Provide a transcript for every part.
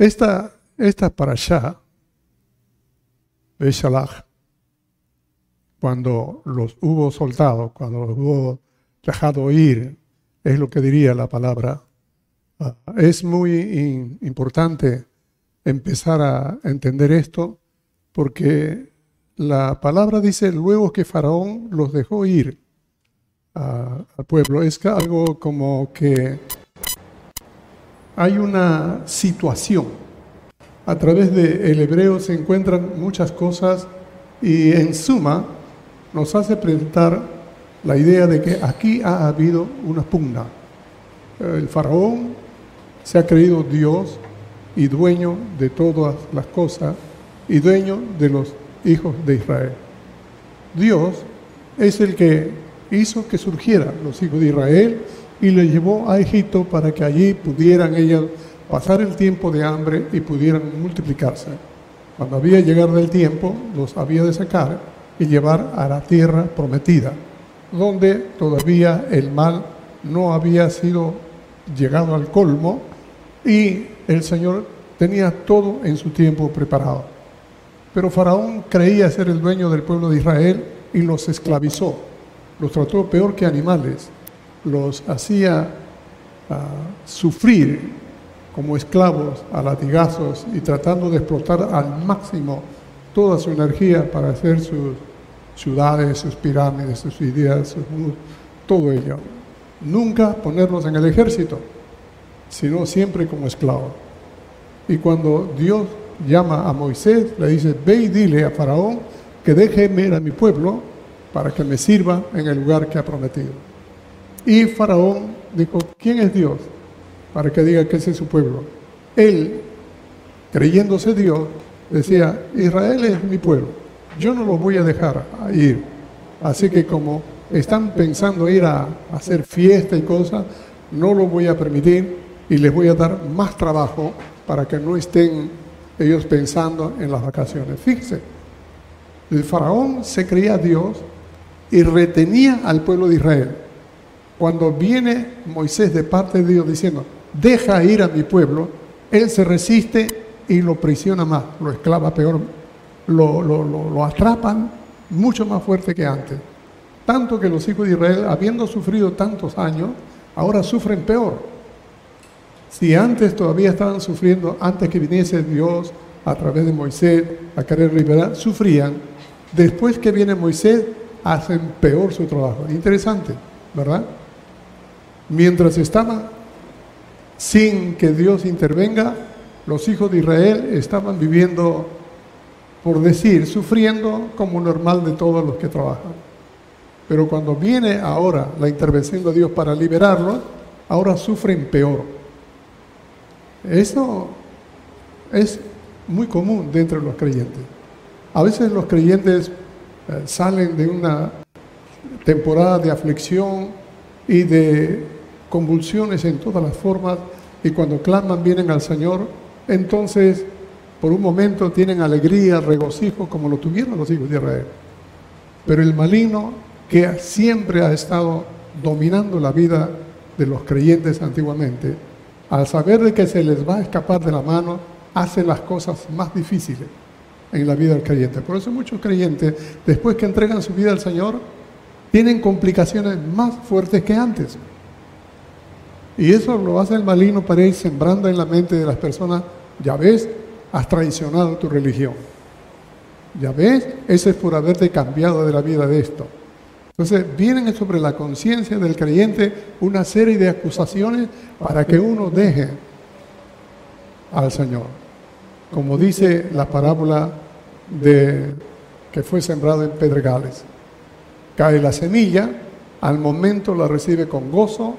Esta, esta para allá, Shalach, cuando los hubo soltado, cuando los hubo dejado ir, es lo que diría la palabra. Ah, es muy importante empezar a entender esto porque la palabra dice luego que Faraón los dejó ir al pueblo. Es algo como que hay una situación. A través del hebreo se encuentran muchas cosas y en suma nos hace presentar la idea de que aquí ha habido una pugna. El faraón se ha creído Dios y dueño de todas las cosas y dueño de los hijos de Israel. Dios es el que hizo que surgieran los hijos de Israel y les llevó a Egipto para que allí pudieran ellos pasar el tiempo de hambre y pudieran multiplicarse. Cuando había llegado el tiempo, los había de sacar y llevar a la tierra prometida, donde todavía el mal no había sido llegado al colmo y el Señor tenía todo en su tiempo preparado. Pero Faraón creía ser el dueño del pueblo de Israel y los esclavizó, los trató peor que animales, los hacía ah, sufrir como esclavos a latigazos y tratando de explotar al máximo toda su energía para hacer sus ciudades, sus pirámides, sus ideas, sus, todo ello. Nunca ponerlos en el ejército, sino siempre como esclavos. Y cuando Dios llama a Moisés, le dice, ve y dile a Faraón que deje ir a mi pueblo para que me sirva en el lugar que ha prometido. Y Faraón dijo, ¿quién es Dios? Para que diga que ese es su pueblo. Él, creyéndose Dios, decía, Israel es mi pueblo, yo no lo voy a dejar ir. Así que como están pensando ir a hacer fiesta y cosas, no lo voy a permitir y les voy a dar más trabajo para que no estén ellos pensando en las vacaciones. Fíjense, el faraón se creía Dios y retenía al pueblo de Israel. Cuando viene Moisés de parte de Dios diciendo, deja ir a mi pueblo, él se resiste y lo prisiona más, lo esclava peor, lo, lo, lo atrapan mucho más fuerte que antes. Tanto que los hijos de Israel, habiendo sufrido tantos años, ahora sufren peor. Si antes todavía estaban sufriendo, antes que viniese Dios a través de Moisés a querer liberar, sufrían. Después que viene Moisés, hacen peor su trabajo. Interesante, ¿verdad? Mientras estaban sin que Dios intervenga, los hijos de Israel estaban viviendo, por decir, sufriendo como normal de todos los que trabajan. Pero cuando viene ahora la intervención de Dios para liberarlos, ahora sufren peor. Eso es muy común dentro de los creyentes. A veces los creyentes eh, salen de una temporada de aflicción y de convulsiones en todas las formas y cuando claman vienen al Señor, entonces por un momento tienen alegría, regocijo como lo tuvieron los hijos de Israel. Pero el maligno que siempre ha estado dominando la vida de los creyentes antiguamente, al saber de que se les va a escapar de la mano, hacen las cosas más difíciles en la vida del creyente. Por eso muchos creyentes, después que entregan su vida al Señor, tienen complicaciones más fuertes que antes. Y eso lo hace el maligno para ir sembrando en la mente de las personas, ya ves, has traicionado tu religión. Ya ves, ese es por haberte cambiado de la vida de esto. Entonces vienen sobre la conciencia del creyente una serie de acusaciones para que uno deje al Señor. Como dice la parábola de que fue sembrado en pedregales. Cae la semilla, al momento la recibe con gozo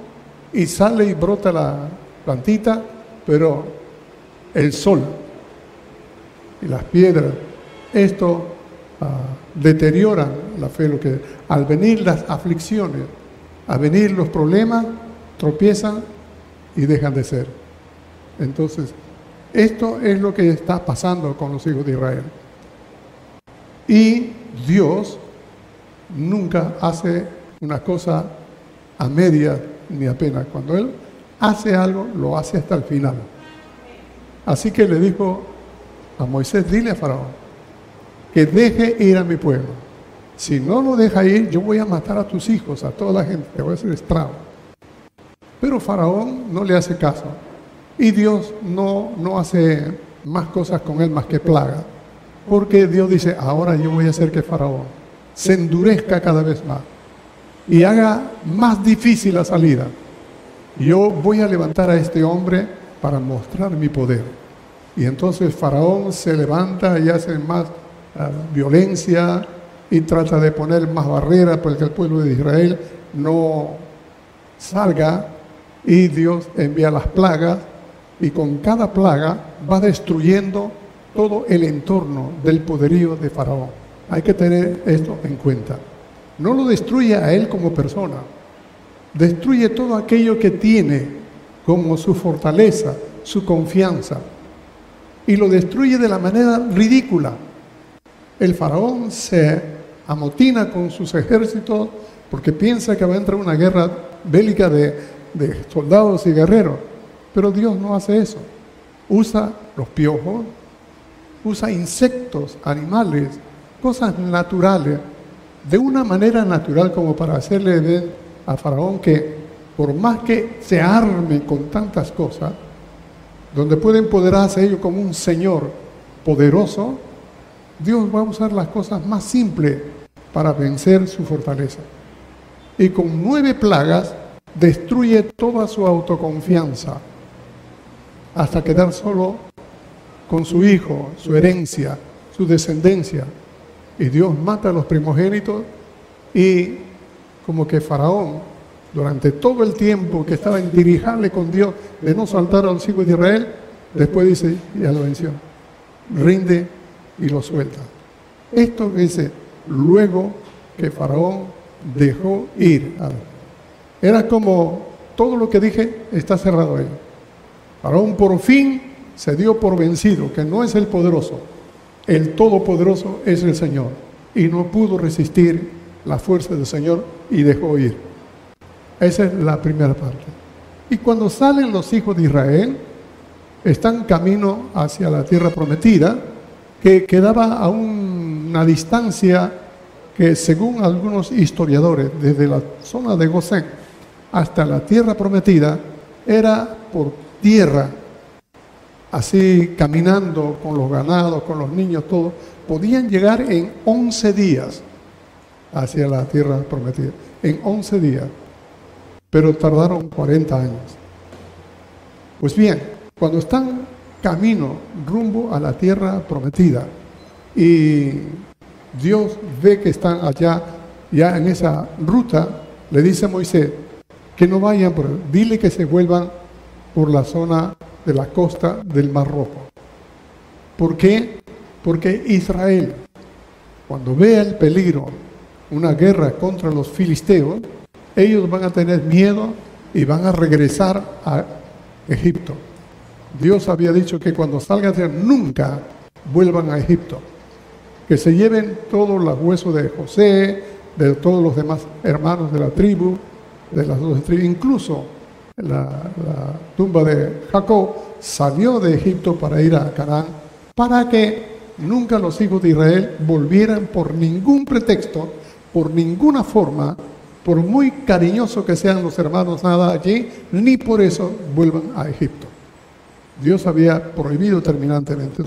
y sale y brota la plantita, pero el sol y las piedras, esto ah, deterioran la fe, lo que al venir las aflicciones, al venir los problemas, tropiezan y dejan de ser. Entonces, esto es lo que está pasando con los hijos de Israel. Y Dios nunca hace una cosa a media ni apenas. Cuando Él hace algo, lo hace hasta el final. Así que le dijo a Moisés, dile a Faraón que deje ir a mi pueblo. Si no lo deja ir, yo voy a matar a tus hijos, a toda la gente, te voy a hacer estrago. Pero Faraón no le hace caso. Y Dios no, no hace más cosas con él más que plaga. Porque Dios dice, ahora yo voy a hacer que Faraón se endurezca cada vez más y haga más difícil la salida. Yo voy a levantar a este hombre para mostrar mi poder. Y entonces Faraón se levanta y hace más uh, violencia y trata de poner más barreras para que el pueblo de Israel no salga. Y Dios envía las plagas y con cada plaga va destruyendo todo el entorno del poderío de Faraón. Hay que tener esto en cuenta. No lo destruye a él como persona, destruye todo aquello que tiene como su fortaleza, su confianza, y lo destruye de la manera ridícula. El faraón se amotina con sus ejércitos porque piensa que va a entrar una guerra bélica de, de soldados y guerreros, pero Dios no hace eso. Usa los piojos, usa insectos, animales, cosas naturales, de una manera natural como para hacerle ver a Faraón que por más que se arme con tantas cosas, donde puede empoderarse ellos como un Señor poderoso, Dios va a usar las cosas más simples para vencer su fortaleza. Y con nueve plagas destruye toda su autoconfianza hasta quedar solo con su hijo, su herencia, su descendencia. Y Dios mata a los primogénitos y como que Faraón, durante todo el tiempo que estaba en dirijarle con Dios de no saltar a los hijos de Israel, después dice, ya lo venció, rinde y lo suelta. Esto dice, luego que Faraón dejó ir. Era como todo lo que dije está cerrado ahí. Faraón por fin se dio por vencido, que no es el poderoso, el todopoderoso es el Señor. Y no pudo resistir la fuerza del Señor y dejó ir. Esa es la primera parte. Y cuando salen los hijos de Israel, están camino hacia la tierra prometida, que quedaba a una distancia que según algunos historiadores, desde la zona de Gosén hasta la tierra prometida, era por tierra, así caminando con los ganados, con los niños, todo, podían llegar en 11 días hacia la tierra prometida, en 11 días, pero tardaron 40 años. Pues bien, cuando están camino rumbo a la tierra prometida y Dios ve que están allá, ya en esa ruta, le dice a Moisés que no vayan por dile que se vuelvan por la zona de la costa del Mar Rojo. ¿Por qué? Porque Israel, cuando vea el peligro, una guerra contra los filisteos, ellos van a tener miedo y van a regresar a Egipto. Dios había dicho que cuando salgan de nunca vuelvan a Egipto, que se lleven todos los huesos de José, de todos los demás hermanos de la tribu, de las dos tribus, incluso la, tumba de Jacob salió de Egipto para ir a Canaán, para que nunca los hijos de Israel volvieran por ningún pretexto, por ninguna forma, por muy cariñoso que sean los hermanos nada allí, ni por eso vuelvan a Egipto. Dios había prohibido terminantemente.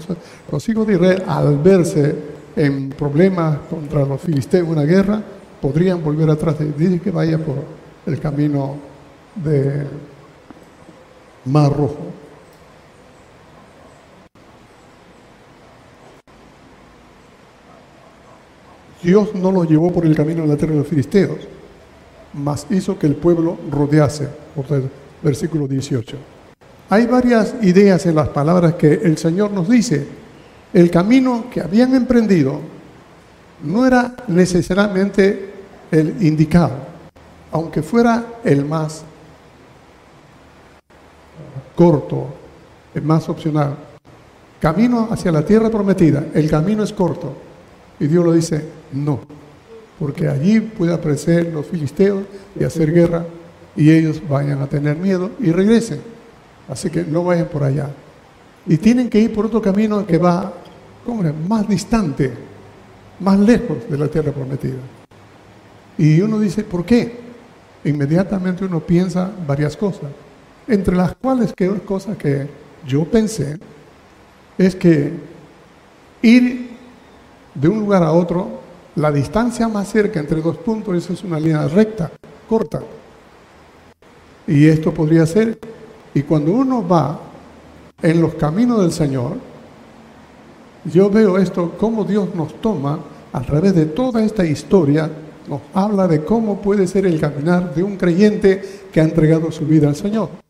Los hijos de Israel, al verse en problemas contra los filisteos, una guerra, podrían volver atrás. Dice que vaya por el camino de Mar Rojo. Dios no los llevó por el camino de la tierra de los filisteos, mas hizo que el pueblo rodease, versículo 18. Hay varias ideas en las palabras que el Señor nos dice. El camino que habían emprendido no era necesariamente el indicado, aunque fuera el más corto, el más opcional. Camino hacia la tierra prometida, el camino es corto. Y Dios lo dice, no, porque allí puede aparecer los filisteos y hacer guerra y ellos vayan a tener miedo y regresen. Así que no vayan por allá. y tienen que ir por otro camino que va ¿cómo más distante, más lejos de la tierra prometida. Y uno dice, ¿por qué? Inmediatamente uno piensa varias cosas, entre las cuales que cosas que yo pensé es que ir de un lugar a otro, la distancia más cerca entre dos puntos, es una línea recta, corta. Y esto podría ser, y cuando uno va en los caminos del Señor, yo veo esto, cómo Dios nos toma a través de toda esta historia, nos habla de cómo puede ser el caminar de un creyente que ha entregado su vida al Señor.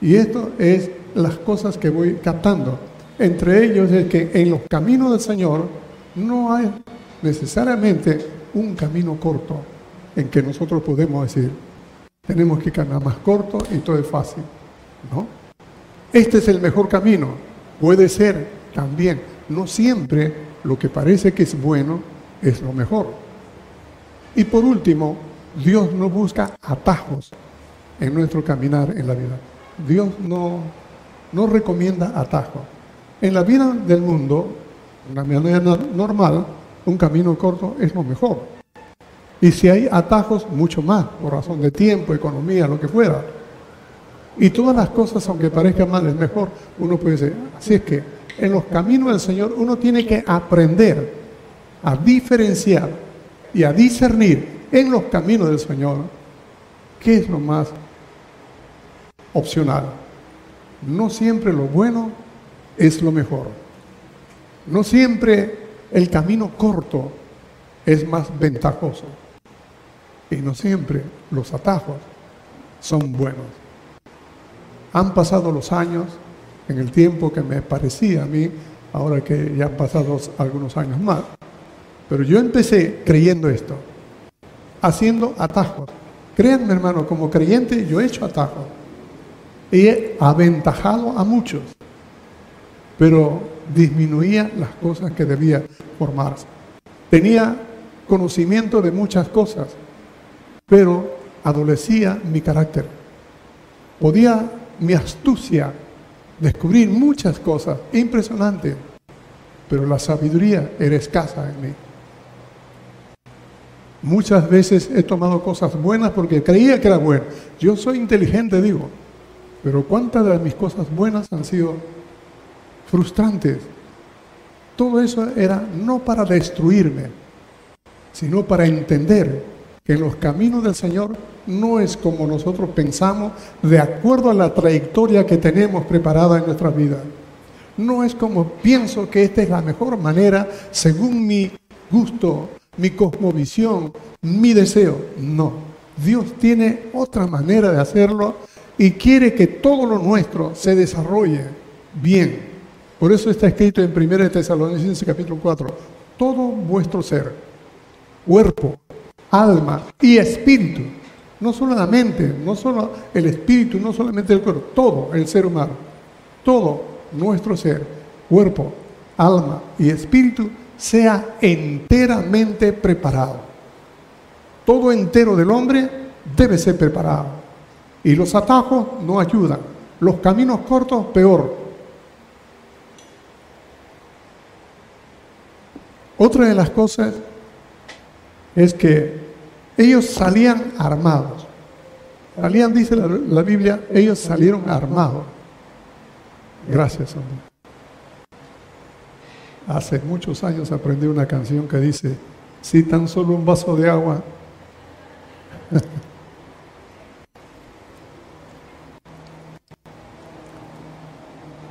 Y esto es las cosas que voy captando. Entre ellos es que en los caminos del Señor no hay necesariamente un camino corto en que nosotros podemos decir, tenemos que caminar más corto y todo es fácil. ¿No? Este es el mejor camino. Puede ser también. No siempre lo que parece que es bueno es lo mejor. Y por último, Dios no busca atajos en nuestro caminar en la vida. Dios no, no recomienda atajos. En la vida del mundo, una manera normal, un camino corto es lo mejor. Y si hay atajos, mucho más, por razón de tiempo, economía, lo que fuera. Y todas las cosas, aunque parezcan mal, es mejor, uno puede decir. Así es que en los caminos del Señor uno tiene que aprender a diferenciar y a discernir en los caminos del Señor qué es lo más opcional. No siempre lo bueno es lo mejor. No siempre el camino corto es más ventajoso. Y no siempre los atajos son buenos. Han pasado los años en el tiempo que me parecía a mí, ahora que ya han pasado algunos años más. Pero yo empecé creyendo esto, haciendo atajos. Créanme, hermano, como creyente yo he hecho atajos. Y aventajado a muchos, pero disminuía las cosas que debía formarse. Tenía conocimiento de muchas cosas, pero adolecía mi carácter. Podía mi astucia descubrir muchas cosas impresionantes, pero la sabiduría era escasa en mí. Muchas veces he tomado cosas buenas porque creía que era bueno. Yo soy inteligente, digo, pero ¿cuántas de mis cosas buenas han sido frustrantes? Todo eso era no para destruirme, sino para entender que en los caminos del Señor no es como nosotros pensamos de acuerdo a la trayectoria que tenemos preparada en nuestra vida. No es como pienso que esta es la mejor manera según mi gusto, mi cosmovisión, mi deseo. No, Dios tiene otra manera de hacerlo y quiere que todo lo nuestro se desarrolle bien. Por eso está escrito en 1 Tesalonicenses capítulo 4, todo vuestro ser, cuerpo, alma y espíritu no solo la mente, no solo el espíritu, no solamente el cuerpo, todo el ser humano, todo nuestro ser, cuerpo, alma y espíritu, sea enteramente preparado. Todo entero del hombre debe ser preparado. Y los atajos no ayudan. Los caminos cortos, peor. Otra de las cosas es que ellos salían armados. Salían, dice la, Biblia, ellos salieron armados. Gracias, hombre. Hace muchos años aprendí una canción que dice, si tan solo un vaso de agua.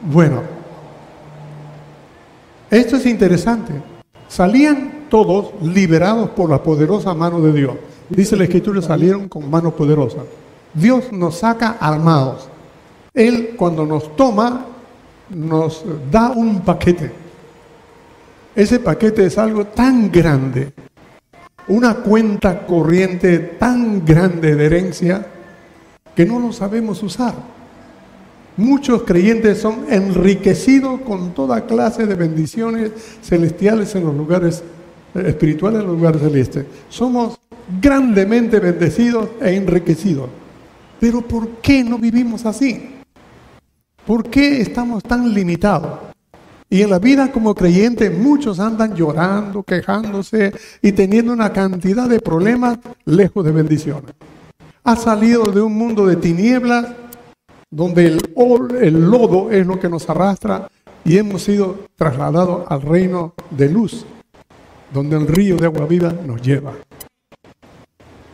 Bueno, esto es interesante. Salían todos liberados por la poderosa mano de Dios. Dice la escritura, salieron con mano poderosa. Dios nos saca armados. Él cuando nos toma, nos da un paquete. Ese paquete es algo tan grande, una cuenta corriente tan grande de herencia, que no lo sabemos usar. Muchos creyentes son enriquecidos con toda clase de bendiciones celestiales en los lugares eh, espirituales, en los lugares celestes. Somos grandemente bendecidos e enriquecidos. Pero ¿por qué no vivimos así? ¿Por qué estamos tan limitados? Y en la vida como creyente muchos andan llorando, quejándose y teniendo una cantidad de problemas lejos de bendiciones. Ha salido de un mundo de tinieblas donde el, lodo es lo que nos arrastra y hemos sido trasladados al reino de luz, donde el río de agua viva nos lleva.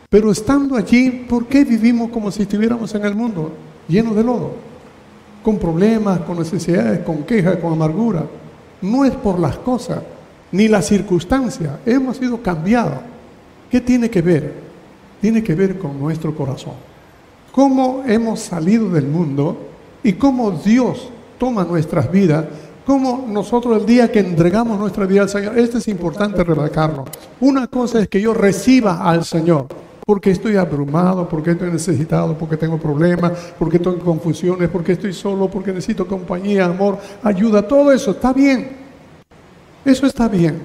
Pero estando allí, ¿por qué vivimos como si estuviéramos en el mundo lleno de lodo? Con problemas, con necesidades, con quejas, con amargura. No es por las cosas, ni las circunstancias. Hemos sido cambiados. ¿Qué tiene que ver? Tiene que ver con nuestro corazón. Cómo hemos salido del mundo y cómo Dios toma nuestras vidas como nosotros el día que entregamos nuestra vida al Señor, esto es importante remarcarlo. Una cosa es que yo reciba al Señor, porque estoy abrumado, porque estoy necesitado, porque tengo problemas, porque tengo confusiones, porque estoy solo, porque necesito compañía, amor, ayuda, todo eso está bien. Eso está bien.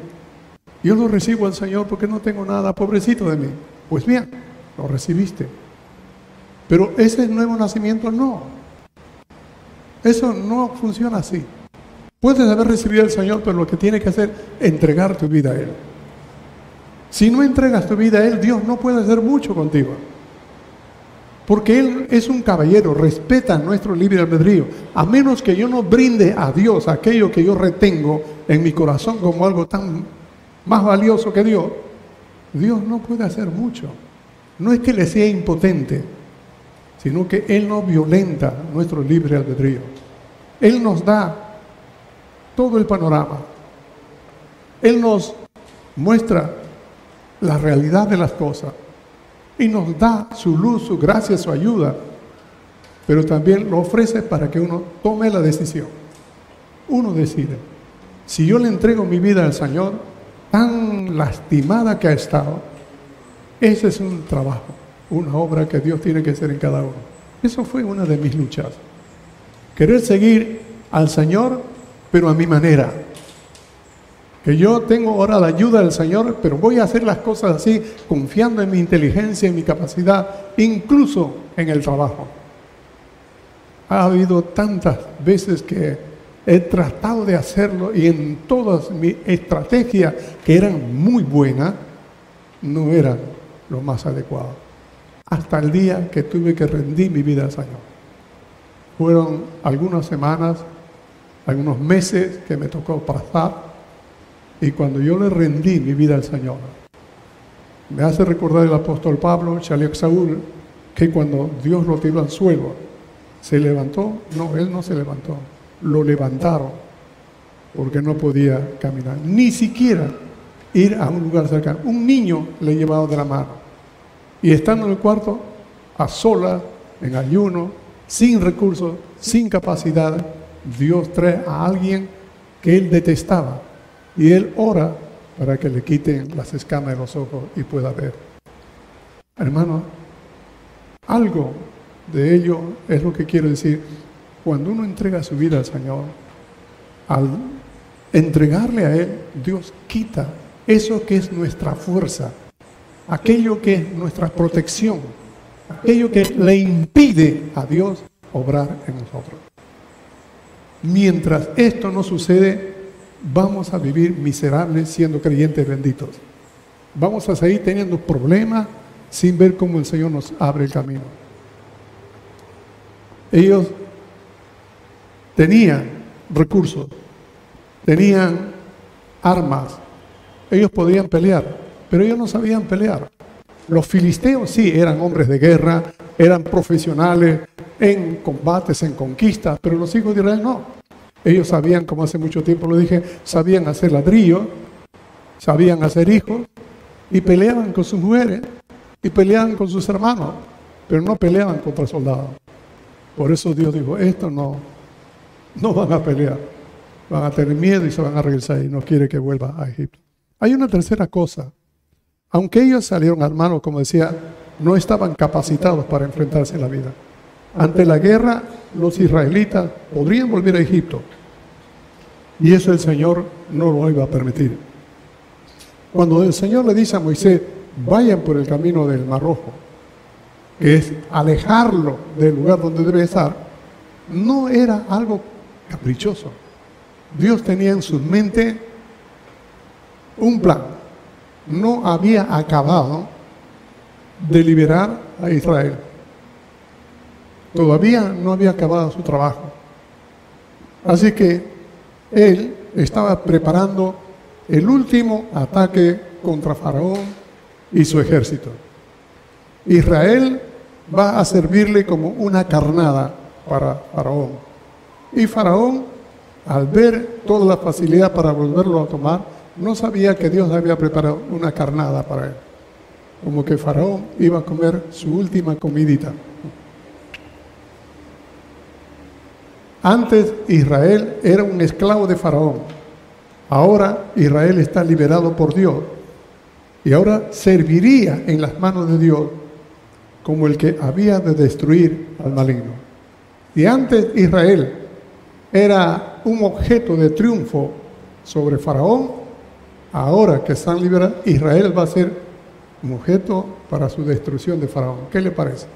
Yo lo recibo al Señor porque no tengo nada, pobrecito de mí. Pues bien, lo recibiste. Pero ese nuevo nacimiento no. Eso no funciona así. Puedes haber recibido al Señor, pero lo que tiene que hacer es entregar tu vida a Él. Si no entregas tu vida a Él, Dios no puede hacer mucho contigo. Porque Él es un caballero, respeta nuestro libre albedrío. A menos que yo no brinde a Dios aquello que yo retengo en mi corazón como algo tan más valioso que Dios, Dios no puede hacer mucho. No es que le sea impotente, sino que Él no violenta nuestro libre albedrío. Él nos da todo el panorama. Él nos muestra la realidad de las cosas y nos da su luz, su gracia, su ayuda, pero también lo ofrece para que uno tome la decisión. Uno decide, si yo le entrego mi vida al Señor, tan lastimada que ha estado, ese es un trabajo, una obra que Dios tiene que hacer en cada uno. Eso fue una de mis luchas. Querer seguir al Señor pero a mi manera. Que yo tengo ahora la ayuda del Señor, pero voy a hacer las cosas así, confiando en mi inteligencia, en mi capacidad, incluso en el trabajo. Ha habido tantas veces que he tratado de hacerlo y en todas mis estrategias, que eran muy buenas, no eran lo más adecuado. Hasta el día que tuve que rendir mi vida al Señor. Fueron algunas semanas algunos meses que me tocó pasar y cuando yo le rendí mi vida al Señor, me hace recordar el apóstol Pablo, Shaliach Saúl, que cuando Dios lo tiró al suelo, se levantó, no, él no se levantó, lo levantaron porque no podía caminar, ni siquiera ir a un lugar cercano. Un niño le llevaba de la mano y estando en el cuarto, a sola, en ayuno, sin recursos, sin capacidad, Dios trae a alguien que él detestaba y él ora para que le quiten las escamas de los ojos y pueda ver. Hermano, algo de ello es lo que quiero decir. Cuando uno entrega su vida al Señor, al entregarle a Él, Dios quita eso que es nuestra fuerza, aquello que es nuestra protección, aquello que le impide a Dios obrar en nosotros. Mientras esto no sucede, vamos a vivir miserables siendo creyentes benditos. Vamos a seguir teniendo problemas sin ver cómo el Señor nos abre el camino. Ellos tenían recursos, tenían armas, ellos podían pelear, pero ellos no sabían pelear. Los filisteos sí eran hombres de guerra, eran profesionales, en combates, en conquistas, pero los hijos de Israel no. Ellos sabían, como hace mucho tiempo lo dije, sabían hacer ladrillo, sabían hacer hijos y peleaban con sus mujeres y peleaban con sus hermanos, pero no peleaban contra soldados. Por eso Dios dijo, esto no, no van a pelear, van a tener miedo y se van a regresar y no quiere que vuelva a Egipto. Hay una tercera cosa. Aunque ellos salieron armados, como decía, no estaban capacitados para enfrentarse a la vida. Ante la guerra, los israelitas podrían volver a Egipto. Y eso el Señor no lo iba a permitir. Cuando el Señor le dice a Moisés, vayan por el camino del Mar Rojo, que es alejarlo del lugar donde debe estar, no era algo caprichoso. Dios tenía en su mente un plan. No había acabado de liberar a Israel. Todavía no había acabado su trabajo. Así que él estaba preparando el último ataque contra Faraón y su ejército. Israel va a servirle como una carnada para Faraón. Y Faraón, al ver toda la facilidad para volverlo a tomar, no sabía que Dios había preparado una carnada para él. Como que Faraón iba a comer su última comidita. Antes Israel era un esclavo de Faraón. Ahora Israel está liberado por Dios. Y ahora serviría en las manos de Dios como el que había de destruir al maligno. Y antes Israel era un objeto de triunfo sobre Faraón, ahora que están liberados, Israel va a ser un objeto para su destrucción de Faraón. ¿Qué le parece?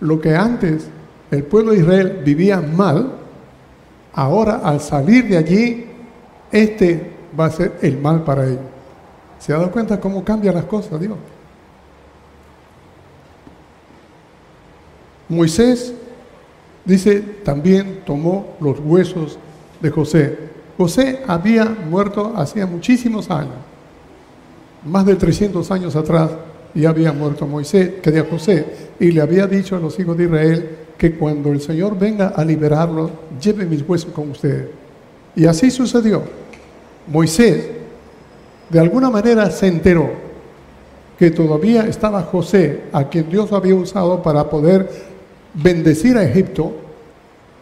Lo que antes el pueblo de Israel vivía mal, ahora al salir de allí, este va a ser el mal para ellos. ¿Se ha dado cuenta cómo cambian las cosas, Dios? Moisés, dice, también tomó los huesos de José. José había muerto hacía muchísimos años, más de 300 años atrás, y había muerto Moisés, quería José, y le había dicho a los hijos de Israel que cuando el Señor venga a liberarlos, lleve mis huesos con ustedes. Y así sucedió. Moisés, de alguna manera, se enteró que todavía estaba José, a quien Dios había usado para poder bendecir a Egipto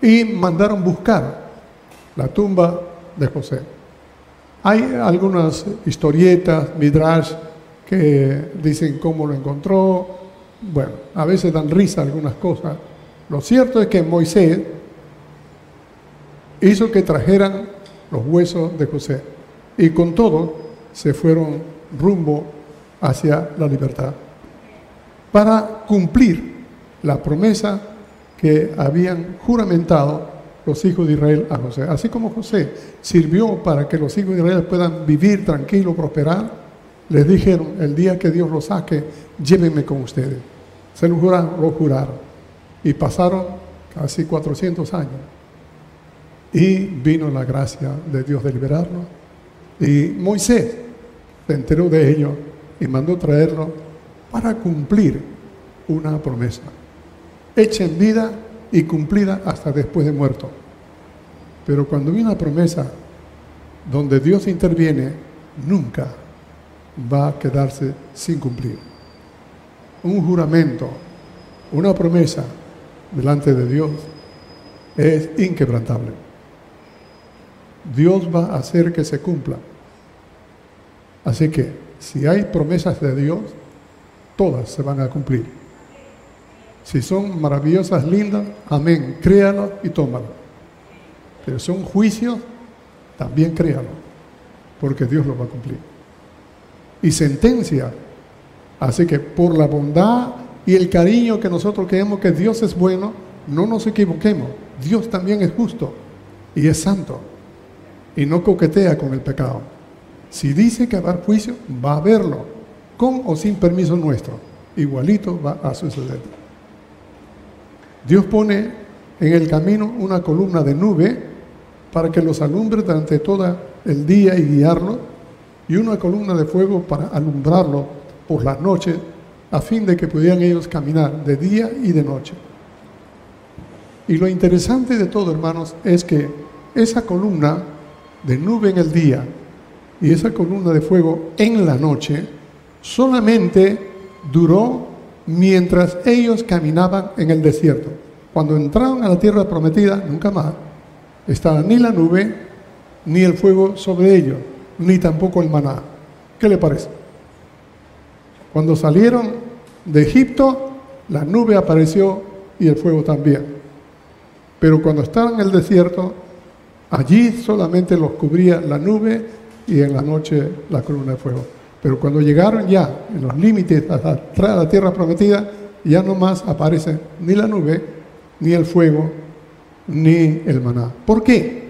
y mandaron buscar la tumba de José. Hay algunas historietas, midrash, que dicen cómo lo encontró. Bueno, a veces dan risa algunas cosas. Lo cierto es que Moisés hizo que trajeran los huesos de José y con todo se fueron rumbo hacia la libertad para cumplir la promesa que habían juramentado los hijos de Israel a José. Así como José sirvió para que los hijos de Israel puedan vivir tranquilo, prosperar, les dijeron, el día que Dios los saque, llévenme con ustedes. Se lo juraron, lo juraron. Y pasaron casi 400 años. Y vino la gracia de Dios de liberarlo. Y Moisés se enteró de ello y mandó traerlo para cumplir una promesa hecha en vida y cumplida hasta después de muerto. Pero cuando hay una promesa donde Dios interviene, nunca va a quedarse sin cumplir. Un juramento, una promesa delante de Dios es inquebrantable. Dios va a hacer que se cumpla. Así que si hay promesas de Dios, todas se van a cumplir. Si son maravillosas, lindas, amén, créalo y tómalo. Pero son juicios, también créalo, porque Dios lo va a cumplir. Y sentencia. Así que por la bondad y el cariño que nosotros creemos que Dios es bueno, no nos equivoquemos. Dios también es justo y es santo y no coquetea con el pecado. Si dice que va a haber juicio, va a haberlo, con o sin permiso nuestro. Igualito va a suceder. Dios pone en el camino una columna de nube para que los alumbre durante todo el día y guiarlo, y una columna de fuego para alumbrarlo por las noches, a fin de que pudieran ellos caminar de día y de noche. Y lo interesante de todo, hermanos, es que esa columna de nube en el día y esa columna de fuego en la noche solamente duró mientras ellos caminaban en el desierto. Cuando entraron a la tierra prometida, nunca más estaba ni la nube, ni el fuego sobre ellos, ni tampoco el maná. ¿Qué le parece? Cuando salieron de Egipto, la nube apareció y el fuego también. Pero cuando estaban en el desierto, allí solamente los cubría la nube y en la noche la columna de fuego. Pero cuando llegaron ya en los límites a la tierra prometida, ya no más aparece ni la nube, ni el fuego, ni el maná. ¿Por qué?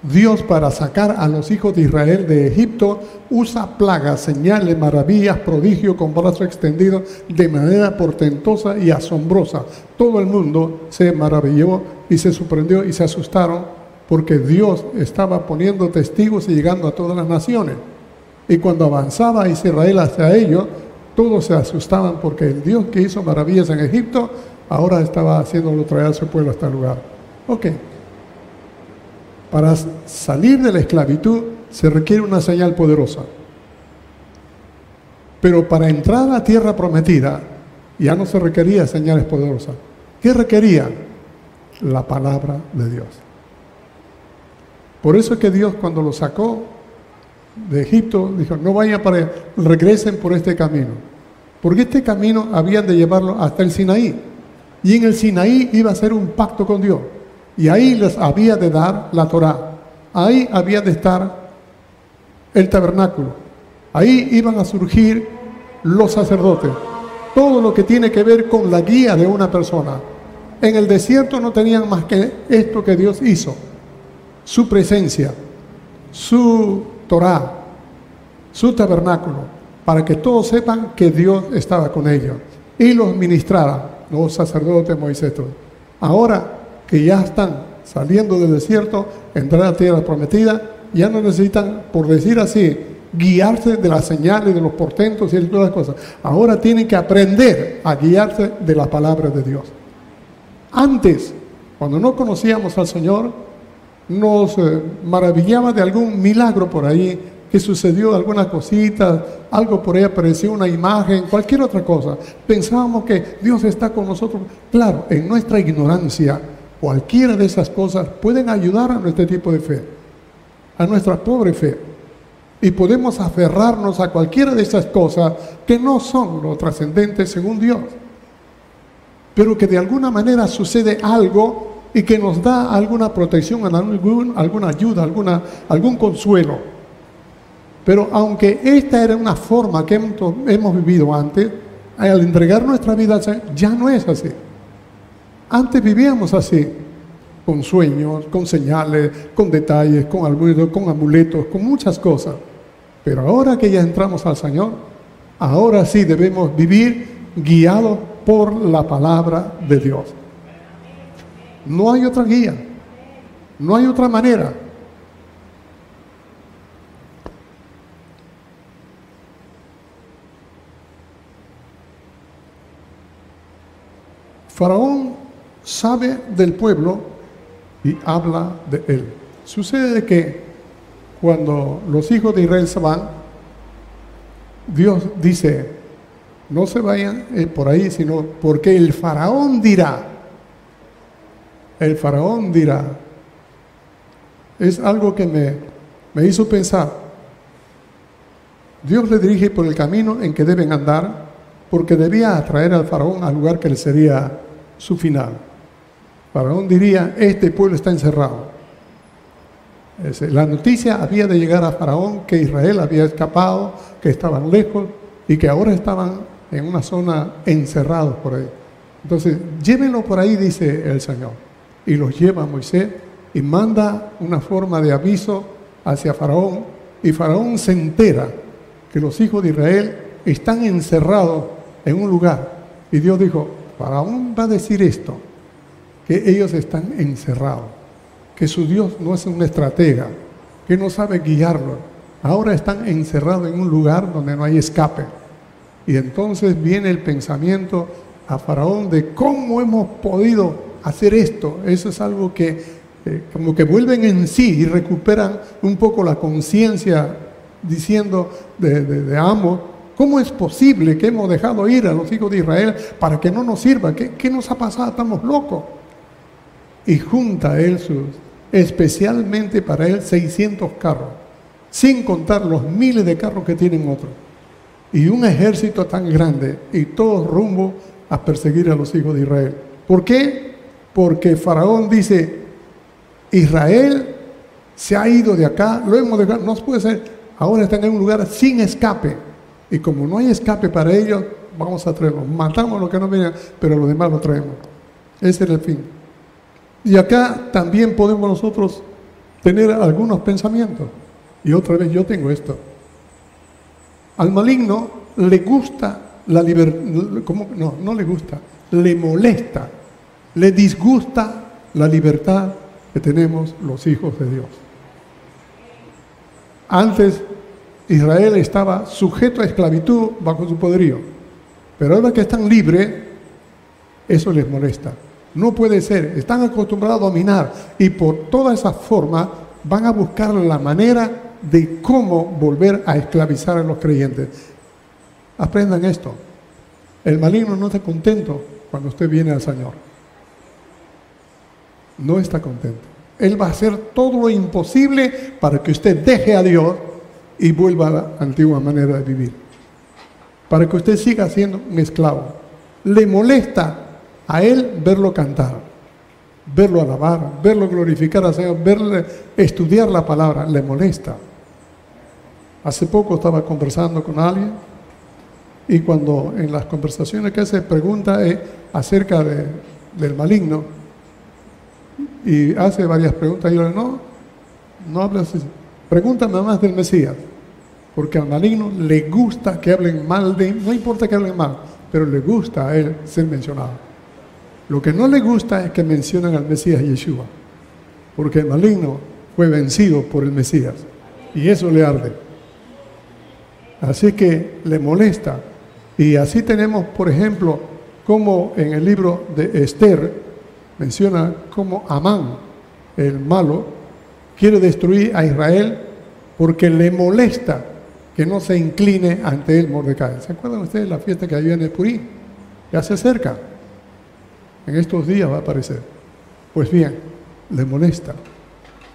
Dios para sacar a los hijos de Israel de Egipto usa plagas, señales, maravillas, prodigios con brazo extendido de manera portentosa y asombrosa. Todo el mundo se maravilló y se sorprendió y se asustaron porque Dios estaba poniendo testigos y llegando a todas las naciones. Y cuando avanzaba Israel hacia ellos, todos se asustaban porque el Dios que hizo maravillas en Egipto ahora estaba haciéndolo traer a su pueblo a este lugar. Ok. Para salir de la esclavitud se requiere una señal poderosa. Pero para entrar a la tierra prometida ya no se requería señales poderosas. ¿Qué requería? La palabra de Dios. Por eso es que Dios cuando lo sacó de Egipto dijo, no vayan para, regresen por este camino. Porque este camino habían de llevarlo hasta el Sinaí. Y en el Sinaí iba a ser un pacto con Dios. Y ahí les había de dar la Torá. Ahí había de estar el tabernáculo. Ahí iban a surgir los sacerdotes. Todo lo que tiene que ver con la guía de una persona. En el desierto no tenían más que esto que Dios hizo. Su presencia, su Torá, su tabernáculo, para que todos sepan que Dios estaba con ellos y los ministrara, los sacerdotes, Moisés. Ahora que ya están saliendo del desierto, entrar a la tierra prometida, ya no necesitan, por decir así, guiarse de las señales, de los portentos y de todas las cosas. Ahora tienen que aprender a guiarse de la palabra de Dios. Antes, cuando no conocíamos al Señor, nos eh, maravillaba de algún milagro por ahí, que sucedió alguna cosita, algo por ahí apareció una imagen, cualquier otra cosa. Pensábamos que Dios está con nosotros. Claro, en nuestra ignorancia, cualquiera de esas cosas pueden ayudar a nuestro tipo de fe, a nuestra pobre fe. Y podemos aferrarnos a cualquiera de esas cosas que no son lo trascendentes según Dios. Pero que de alguna manera sucede algo y que nos da alguna protección, alguna ayuda, alguna, algún consuelo. Pero aunque esta era una forma que hemos vivido antes, al entregar nuestra vida ya no es así. Antes vivíamos así, con sueños, con señales, con detalles, con amuletos, con amuletos, con muchas cosas. Pero ahora que ya entramos al Señor, ahora sí debemos vivir guiados por la palabra de Dios. No hay otra guía. No hay otra manera. Faraón sabe del pueblo y habla de él. Sucede que cuando los hijos de Israel se van, Dios dice, no se vayan eh, por ahí, sino porque el faraón dirá, el faraón dirá, es algo que me, me hizo pensar. Dios le dirige por el camino en que deben andar porque debía atraer al faraón al lugar que le sería su final. Faraón diría, este pueblo está encerrado. La noticia había de llegar a Faraón que Israel había escapado, que estaban lejos y que ahora estaban en una zona encerrados por ahí. Entonces, llévenlo por ahí, dice el Señor y los lleva a Moisés y manda una forma de aviso hacia Faraón. Y Faraón se entera que los hijos de Israel están encerrados en un lugar. Y Dios dijo, Faraón va a decir esto, que ellos están encerrados, que su Dios no es un estratega, que no sabe guiarlos, ahora están encerrados en un lugar donde no hay escape. Y entonces viene el pensamiento a Faraón de cómo hemos podido hacer esto. Eso es algo que eh, como que vuelven en sí y recuperan un poco la conciencia diciendo de, amo, ¿cómo es posible que hemos dejado ir a los hijos de Israel para que no nos sirva? ¿Qué, qué nos ha pasado? Estamos locos. Y junta él sus, especialmente para él, 600 carros, sin contar los miles de carros que tienen otros. Y un ejército tan grande y todo rumbo a perseguir a los hijos de Israel. ¿Por qué? Porque Faraón dice, Israel se ha ido de acá, lo hemos dejado, no puede ser, ahora están en un lugar sin escape. Y como no hay escape para ellos, vamos a traerlos. Matamos lo que no viene, pero lo demás lo traemos. Ese era el fin. Y acá también podemos nosotros tener algunos pensamientos. Y otra vez yo tengo esto. Al maligno le gusta la libertad, no, no le gusta, le molesta, le disgusta la libertad que tenemos los hijos de Dios. Antes Israel estaba sujeto a esclavitud bajo su poderío, pero ahora que están libres, eso les molesta. No puede ser, están acostumbrados a dominar y por toda esa forma van a buscar la manera de cómo volver a esclavizar a los creyentes. Aprendan esto. El maligno no está contento cuando usted viene al Señor. No está contento. Él va a hacer todo lo imposible para que usted deje a Dios y vuelva a la antigua manera de vivir. Para que usted siga siendo un esclavo. Le molesta a Él verlo cantar, verlo alabar, verlo glorificar al Señor, verle estudiar la palabra. Le molesta. Hace poco estaba conversando con alguien y cuando en las conversaciones que se pregunta es acerca del maligno y hace varias preguntas y yo le digo, no, no hablas así. Pregúntame más del Mesías, porque al maligno le gusta que hablen mal de él, no importa que hablen mal, pero le gusta a él ser mencionado. Lo que no le gusta es que mencionen al Mesías Yeshua, porque el maligno fue vencido por el Mesías y eso le arde. Así que le molesta. Y así tenemos, por ejemplo, como en el libro de Esther menciona como Amán, el malo, quiere destruir a Israel porque le molesta que no se incline ante él Mordecai. ¿Se acuerdan ustedes de la fiesta que había en el Purí? Ya se acerca. En estos días va a aparecer. Pues bien, le molesta.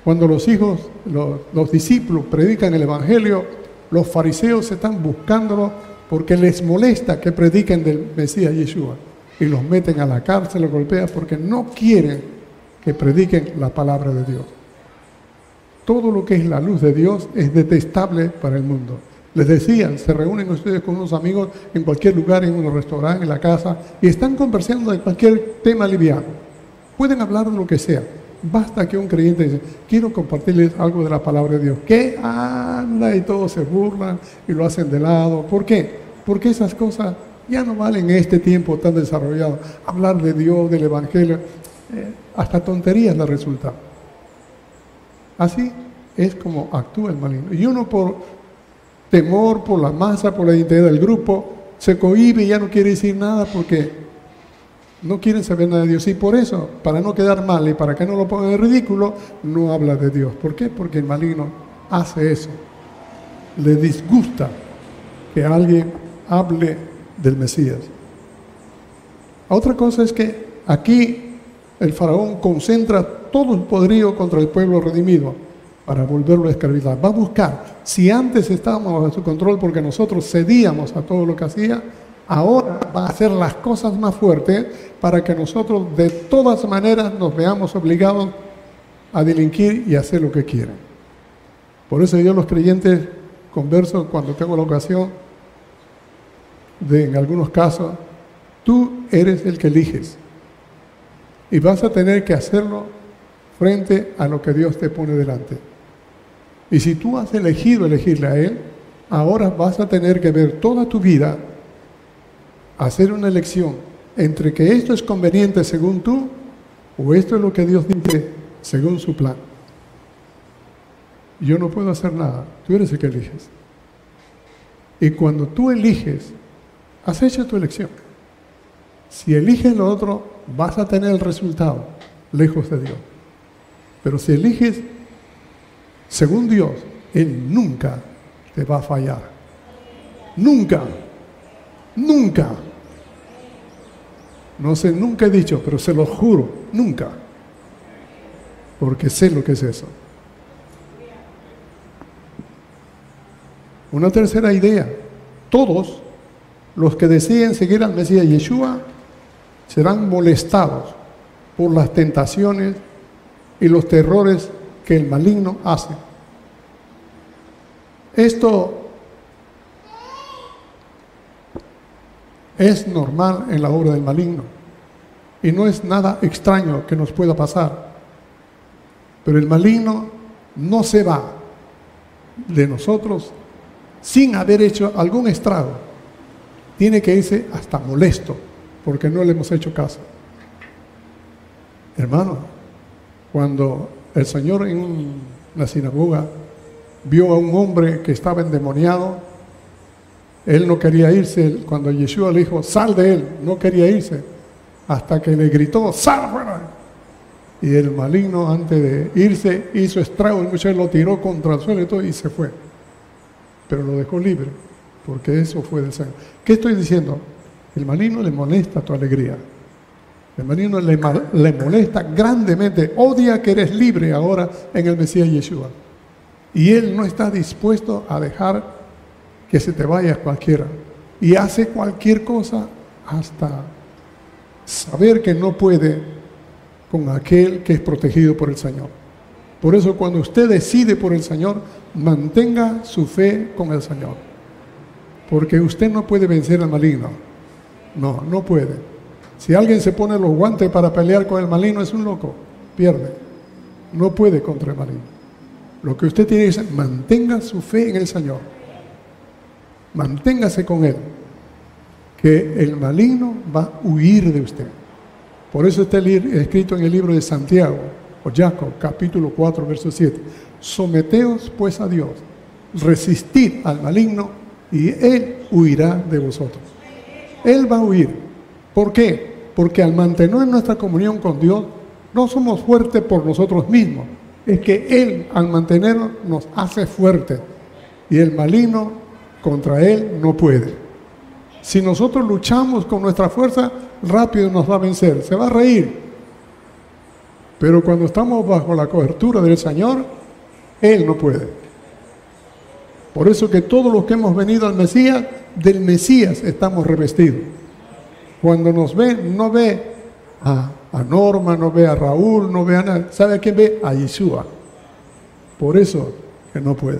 Cuando los hijos, los, los discípulos predican el Evangelio, los fariseos están buscándolo porque les molesta que prediquen del Mesías Yeshua y los meten a la cárcel, los golpean porque no quieren que prediquen la palabra de Dios. Todo lo que es la luz de Dios es detestable para el mundo. Les decían, se reúnen ustedes con unos amigos en cualquier lugar, en un restaurante, en la casa, y están conversando de cualquier tema liviano. Pueden hablar de lo que sea, Basta que un creyente dice, quiero compartirles algo de la palabra de Dios. ¿Qué anda? Y todos se burlan y lo hacen de lado. ¿Por qué? Porque esas cosas ya no valen en este tiempo tan desarrollado. Hablar de Dios, del Evangelio, eh, hasta tonterías le resulta. Así es como actúa el maligno. Y uno por temor, por la masa, por la identidad del grupo, se cohíbe y ya no quiere decir nada porque no quieren saber nada de Dios y por eso, para no quedar mal y para que no lo pongan en ridículo, no habla de Dios. ¿Por qué? Porque el maligno hace eso. Le disgusta que alguien hable del Mesías. Otra cosa es que aquí el faraón concentra todo el poderío contra el pueblo redimido para volverlo a esclavizar. Va a buscar, si antes estábamos bajo su control porque nosotros cedíamos a todo lo que hacía, ahora va a hacer las cosas más fuertes para que nosotros de todas maneras nos veamos obligados a delinquir y hacer lo que quieren. Por eso yo los creyentes converso cuando tengo la ocasión de, en algunos casos, tú eres el que eliges y vas a tener que hacerlo frente a lo que Dios te pone delante. Y si tú has elegido elegirle a Él, ahora vas a tener que ver toda tu vida hacer una elección entre que esto es conveniente según tú o esto es lo que Dios dice según su plan. Yo no puedo hacer nada, tú eres el que eliges. Y cuando tú eliges, has hecho tu elección. Si eliges lo otro, vas a tener el resultado lejos de Dios. Pero si eliges según Dios, Él nunca te va a fallar. Nunca. Nunca. No sé, nunca he dicho, pero se lo juro, nunca. Porque sé lo que es eso. Una tercera idea. Todos los que deseen seguir al Mesías Yeshua serán molestados por las tentaciones y los terrores que el maligno hace. Esto es normal en la obra del maligno. y no es nada extraño que nos pueda pasar. Pero el maligno no se va de nosotros sin haber hecho algún estrago. Tiene que irse hasta molesto porque no le hemos hecho caso. Hermano, cuando el Señor en la sinagoga vio a un hombre que estaba endemoniado, él no quería irse. Cuando Yeshua le dijo, sal de él, no quería irse. Hasta que le gritó, sal fuera. Y el maligno, antes de irse, hizo estrago. El muchacho lo tiró contra el suelo y todo y se fue. Pero lo dejó libre, porque eso fue Señor. ¿Qué estoy diciendo? El maligno le molesta tu alegría. El maligno le, le molesta grandemente. Odia que eres libre ahora en el Mesías Yeshua. Y él no está dispuesto a dejar que se te vaya cualquiera. Y hace cualquier cosa hasta saber que no puede con aquel que es protegido por el Señor. Por eso cuando usted decide por el Señor, mantenga su fe con el Señor. Porque usted no puede vencer al maligno. No, no puede. Si alguien se pone los guantes para pelear con el maligno, es un loco. Pierde. No puede contra el maligno. Lo que usted tiene hacer, mantenga su fe en el Señor manténgase con Él, que el maligno va a huir de usted. Por eso está escrito en el libro de Santiago, o Jacob, capítulo 4, verso 7. Someteos pues a Dios, resistid al maligno y Él huirá de vosotros. Él va a huir. ¿Por qué? Porque al mantener nuestra comunión con Dios, no somos fuertes por nosotros mismos. Es que Él, al mantenernos, nos hace fuertes. Y el maligno contra Él no puede. Si nosotros luchamos con nuestra fuerza, rápido nos va a vencer, se va a reír. Pero cuando estamos bajo la cobertura del Señor, Él no puede. Por eso que todos los que hemos venido al Mesías, del Mesías estamos revestidos. Cuando nos ve, no ve a, a Norma, no ve a Raúl, no ve a nadie. ¿Sabe a quién ve? A Yeshua. Por eso que no puede.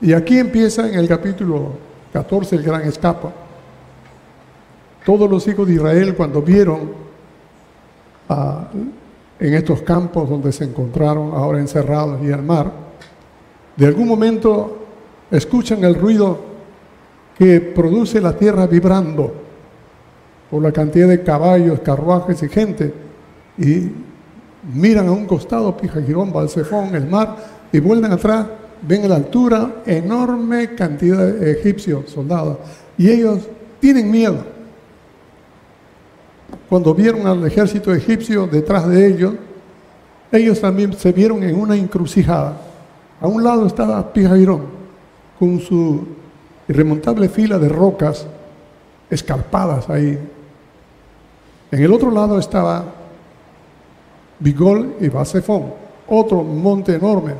Y aquí empieza en el capítulo 14 el gran escapa. Todos los hijos de Israel cuando vieron en estos campos donde se encontraron ahora encerrados y al mar, de algún momento escuchan el ruido que produce la tierra vibrando por la cantidad de caballos, carruajes y gente, y miran a un costado Pijagirón, Balsefón, el mar, y vuelven atrás ven a la altura enorme cantidad de egipcios, soldados, y ellos tienen miedo. Cuando vieron al ejército egipcio detrás de ellos, ellos también se vieron en una encrucijada. A un lado estaba Pijairón, con su irremontable fila de rocas escarpadas ahí. En el otro lado estaba Bigol y Basefón, otro monte enorme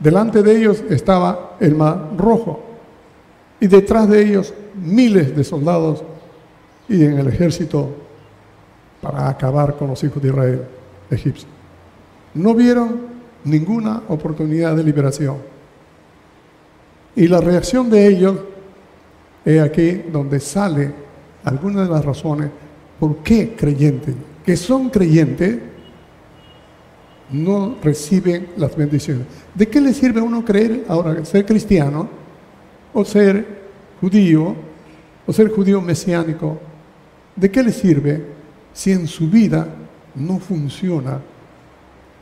Delante de ellos estaba el mar rojo y detrás de ellos miles de soldados y en el ejército para acabar con los hijos de Israel egipcios. No vieron ninguna oportunidad de liberación. Y la reacción de ellos es aquí donde sale alguna de las razones por qué creyentes, que son creyentes, no reciben las bendiciones. ¿De qué le sirve a uno creer ahora ser cristiano o ser judío o ser judío mesiánico? ¿De qué le sirve si en su vida no funciona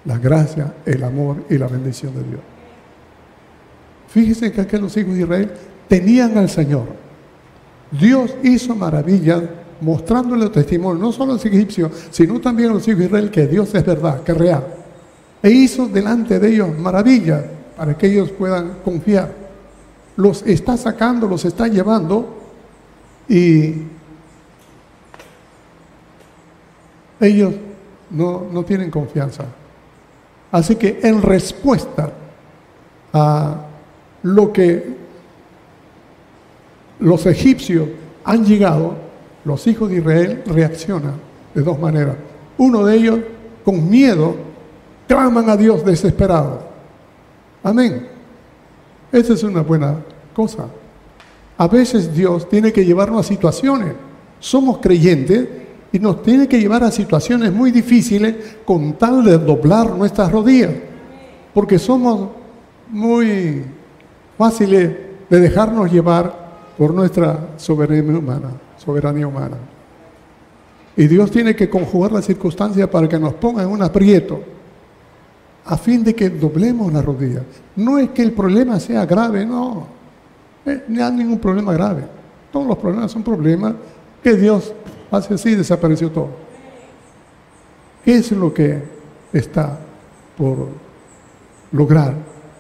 la gracia, el amor y la bendición de Dios? Fíjese que aquellos hijos de Israel tenían al Señor. Dios hizo maravillas mostrándole testimonio, no solo a los egipcios, sino también a los hijos de Israel, que Dios es verdad, que es real e hizo delante de ellos maravillas para que ellos puedan confiar. Los está sacando, los está llevando y ellos no, no tienen confianza. Así que en respuesta a lo que los egipcios han llegado, los hijos de Israel reaccionan de dos maneras. Uno de ellos con miedo claman a Dios desesperado. Amén. Esa es una buena cosa. A veces Dios tiene que llevarnos a situaciones somos creyentes y nos tiene que llevar a situaciones muy difíciles con tal de doblar nuestras rodillas, porque somos muy fáciles de dejarnos llevar por nuestra soberanía humana, soberanía humana. Y Dios tiene que conjugar las circunstancias para que nos ponga en un aprieto, a fin de que doblemos la rodilla. No es que el problema sea grave, no. Eh, no hay ningún problema grave. Todos los problemas son problemas que Dios hace así, desapareció todo. ¿Qué es lo que está por lograr?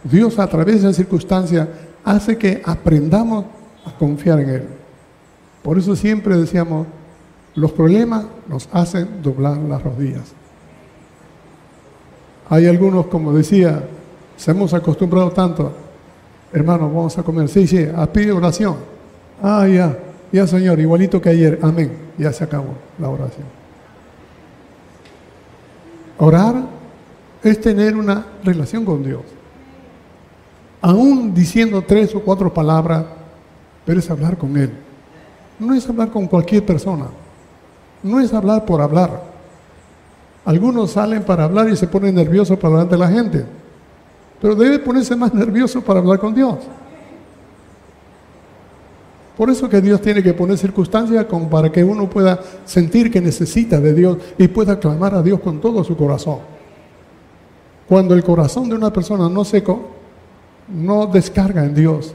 Dios a través de esa circunstancia hace que aprendamos a confiar en Él. Por eso siempre decíamos, los problemas nos hacen doblar las rodillas. Hay algunos, como decía, se hemos acostumbrado tanto, hermanos, vamos a comer, sí, sí, a pedir oración. Ah, ya, ya Señor, igualito que ayer, amén, ya se acabó la oración. Orar es tener una relación con Dios. Aún diciendo tres o cuatro palabras, pero es hablar con Él. No es hablar con cualquier persona. No es hablar por hablar. Algunos salen para hablar y se ponen nerviosos para hablar de la gente. Pero debe ponerse más nervioso para hablar con Dios. Por eso que Dios tiene que poner circunstancias para que uno pueda sentir que necesita de Dios y pueda clamar a Dios con todo su corazón. Cuando el corazón de una persona no seco, no descarga en Dios,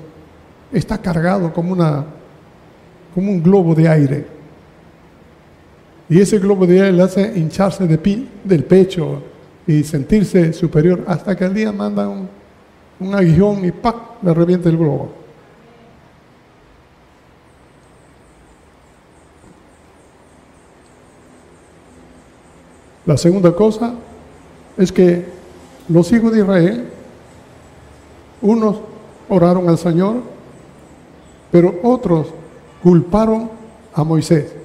está cargado como, una, como un globo de aire. Y ese globo de aire le hace hincharse del pecho y sentirse superior hasta que el día manda un, un aguijón y ¡pac! le revienta el globo. La segunda cosa es que los hijos de Israel, unos oraron al Señor pero otros culparon a Moisés.